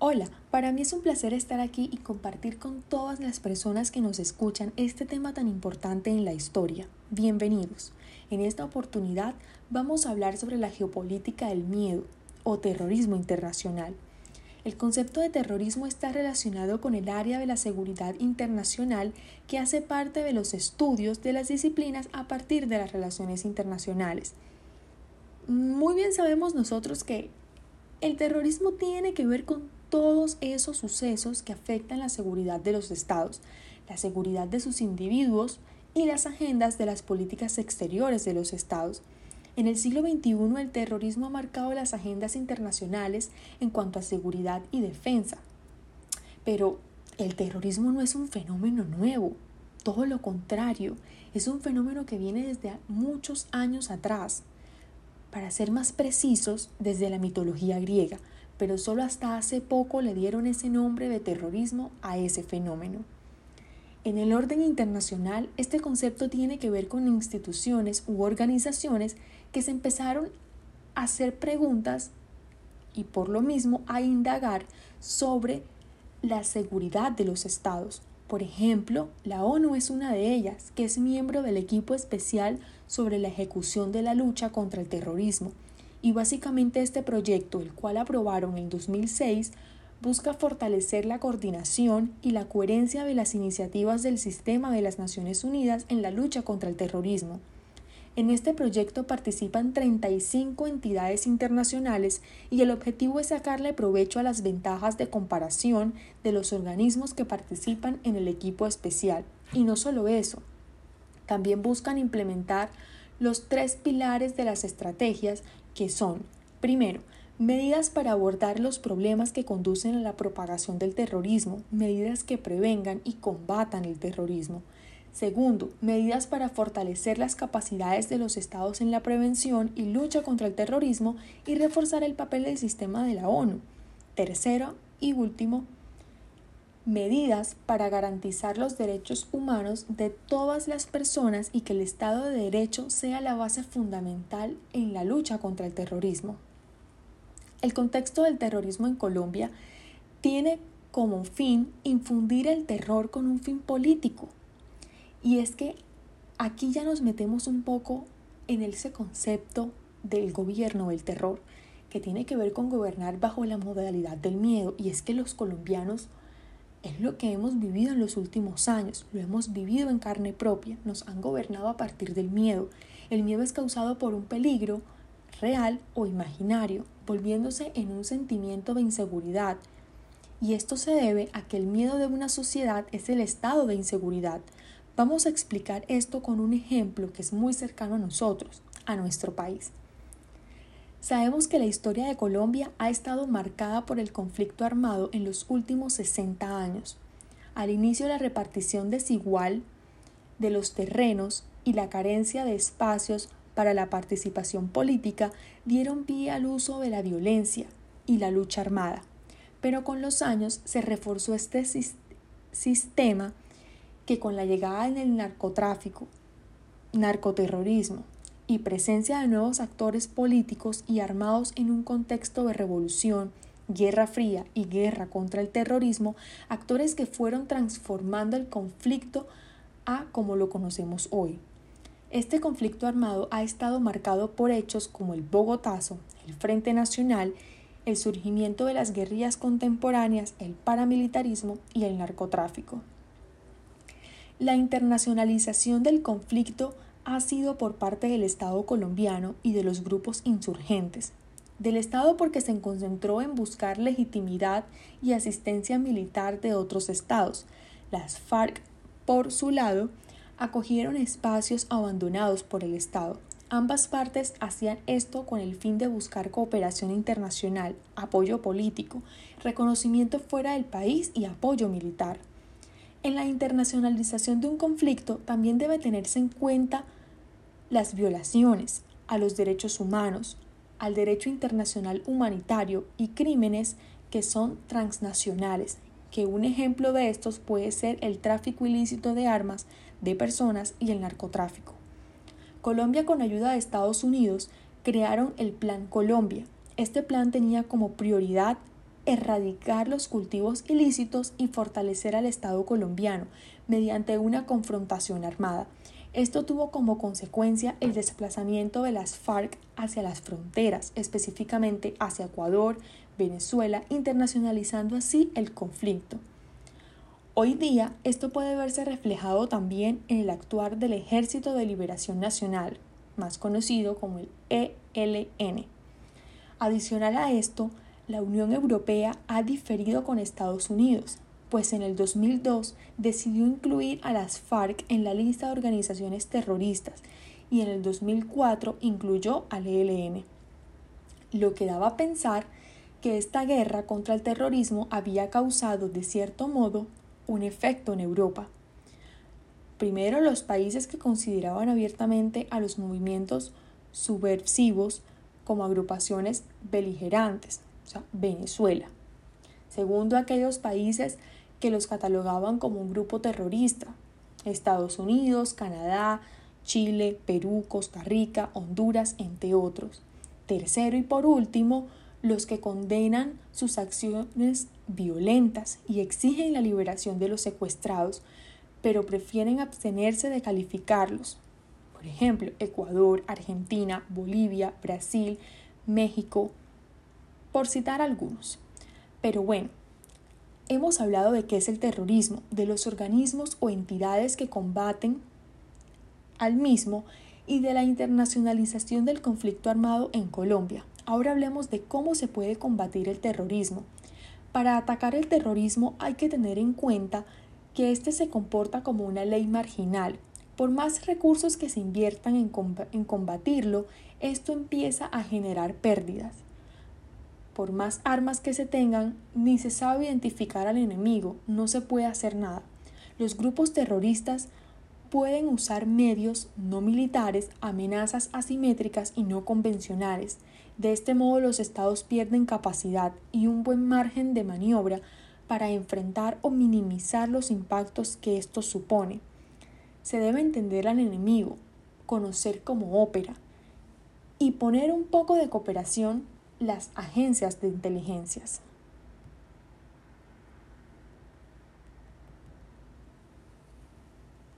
Hola, para mí es un placer estar aquí y compartir con todas las personas que nos escuchan este tema tan importante en la historia. Bienvenidos. En esta oportunidad vamos a hablar sobre la geopolítica del miedo o terrorismo internacional. El concepto de terrorismo está relacionado con el área de la seguridad internacional que hace parte de los estudios de las disciplinas a partir de las relaciones internacionales. Muy bien sabemos nosotros que el terrorismo tiene que ver con todos esos sucesos que afectan la seguridad de los estados, la seguridad de sus individuos y las agendas de las políticas exteriores de los estados. En el siglo XXI el terrorismo ha marcado las agendas internacionales en cuanto a seguridad y defensa. Pero el terrorismo no es un fenómeno nuevo, todo lo contrario, es un fenómeno que viene desde muchos años atrás. Para ser más precisos, desde la mitología griega, pero solo hasta hace poco le dieron ese nombre de terrorismo a ese fenómeno. En el orden internacional, este concepto tiene que ver con instituciones u organizaciones que se empezaron a hacer preguntas y por lo mismo a indagar sobre la seguridad de los estados. Por ejemplo, la ONU es una de ellas, que es miembro del equipo especial sobre la ejecución de la lucha contra el terrorismo, y básicamente este proyecto, el cual aprobaron en 2006, busca fortalecer la coordinación y la coherencia de las iniciativas del sistema de las Naciones Unidas en la lucha contra el terrorismo. En este proyecto participan 35 entidades internacionales y el objetivo es sacarle provecho a las ventajas de comparación de los organismos que participan en el equipo especial. Y no solo eso, también buscan implementar los tres pilares de las estrategias que son, primero, medidas para abordar los problemas que conducen a la propagación del terrorismo, medidas que prevengan y combatan el terrorismo. Segundo, medidas para fortalecer las capacidades de los estados en la prevención y lucha contra el terrorismo y reforzar el papel del sistema de la ONU. Tercero y último, medidas para garantizar los derechos humanos de todas las personas y que el Estado de Derecho sea la base fundamental en la lucha contra el terrorismo. El contexto del terrorismo en Colombia tiene como fin infundir el terror con un fin político. Y es que aquí ya nos metemos un poco en ese concepto del gobierno del terror, que tiene que ver con gobernar bajo la modalidad del miedo. Y es que los colombianos es lo que hemos vivido en los últimos años, lo hemos vivido en carne propia, nos han gobernado a partir del miedo. El miedo es causado por un peligro real o imaginario, volviéndose en un sentimiento de inseguridad. Y esto se debe a que el miedo de una sociedad es el estado de inseguridad. Vamos a explicar esto con un ejemplo que es muy cercano a nosotros, a nuestro país. Sabemos que la historia de Colombia ha estado marcada por el conflicto armado en los últimos 60 años. Al inicio la repartición desigual de los terrenos y la carencia de espacios para la participación política dieron pie al uso de la violencia y la lucha armada. Pero con los años se reforzó este sistema que con la llegada del narcotráfico, narcoterrorismo, y presencia de nuevos actores políticos y armados en un contexto de revolución, guerra fría y guerra contra el terrorismo, actores que fueron transformando el conflicto a como lo conocemos hoy. Este conflicto armado ha estado marcado por hechos como el Bogotazo, el Frente Nacional, el surgimiento de las guerrillas contemporáneas, el paramilitarismo y el narcotráfico. La internacionalización del conflicto ha sido por parte del Estado colombiano y de los grupos insurgentes. Del Estado porque se concentró en buscar legitimidad y asistencia militar de otros estados. Las FARC, por su lado, acogieron espacios abandonados por el Estado. Ambas partes hacían esto con el fin de buscar cooperación internacional, apoyo político, reconocimiento fuera del país y apoyo militar. En la internacionalización de un conflicto también debe tenerse en cuenta las violaciones a los derechos humanos, al derecho internacional humanitario y crímenes que son transnacionales, que un ejemplo de estos puede ser el tráfico ilícito de armas, de personas y el narcotráfico. Colombia con ayuda de Estados Unidos crearon el Plan Colombia. Este plan tenía como prioridad erradicar los cultivos ilícitos y fortalecer al Estado colombiano mediante una confrontación armada. Esto tuvo como consecuencia el desplazamiento de las FARC hacia las fronteras, específicamente hacia Ecuador, Venezuela, internacionalizando así el conflicto. Hoy día esto puede verse reflejado también en el actuar del Ejército de Liberación Nacional, más conocido como el ELN. Adicional a esto, la Unión Europea ha diferido con Estados Unidos, pues en el 2002 decidió incluir a las FARC en la lista de organizaciones terroristas y en el 2004 incluyó al ELN, lo que daba a pensar que esta guerra contra el terrorismo había causado de cierto modo un efecto en Europa. Primero, los países que consideraban abiertamente a los movimientos subversivos como agrupaciones beligerantes, o sea, Venezuela. Segundo, aquellos países que los catalogaban como un grupo terrorista, Estados Unidos, Canadá, Chile, Perú, Costa Rica, Honduras, entre otros. Tercero y por último, los que condenan sus acciones violentas y exigen la liberación de los secuestrados, pero prefieren abstenerse de calificarlos. Por ejemplo, Ecuador, Argentina, Bolivia, Brasil, México, por citar algunos. Pero bueno, hemos hablado de qué es el terrorismo, de los organismos o entidades que combaten al mismo y de la internacionalización del conflicto armado en Colombia. Ahora hablemos de cómo se puede combatir el terrorismo. Para atacar el terrorismo hay que tener en cuenta que éste se comporta como una ley marginal. Por más recursos que se inviertan en, combatirlo, esto empieza a generar pérdidas. Por más armas que se tengan, ni se sabe identificar al enemigo, no se puede hacer nada. Los grupos terroristas pueden usar medios no militares, amenazas asimétricas y no convencionales. De este modo los estados pierden capacidad y un buen margen de maniobra para enfrentar o minimizar los impactos que esto supone. Se debe entender al enemigo, conocer como ópera y poner un poco de cooperación las agencias de inteligencias.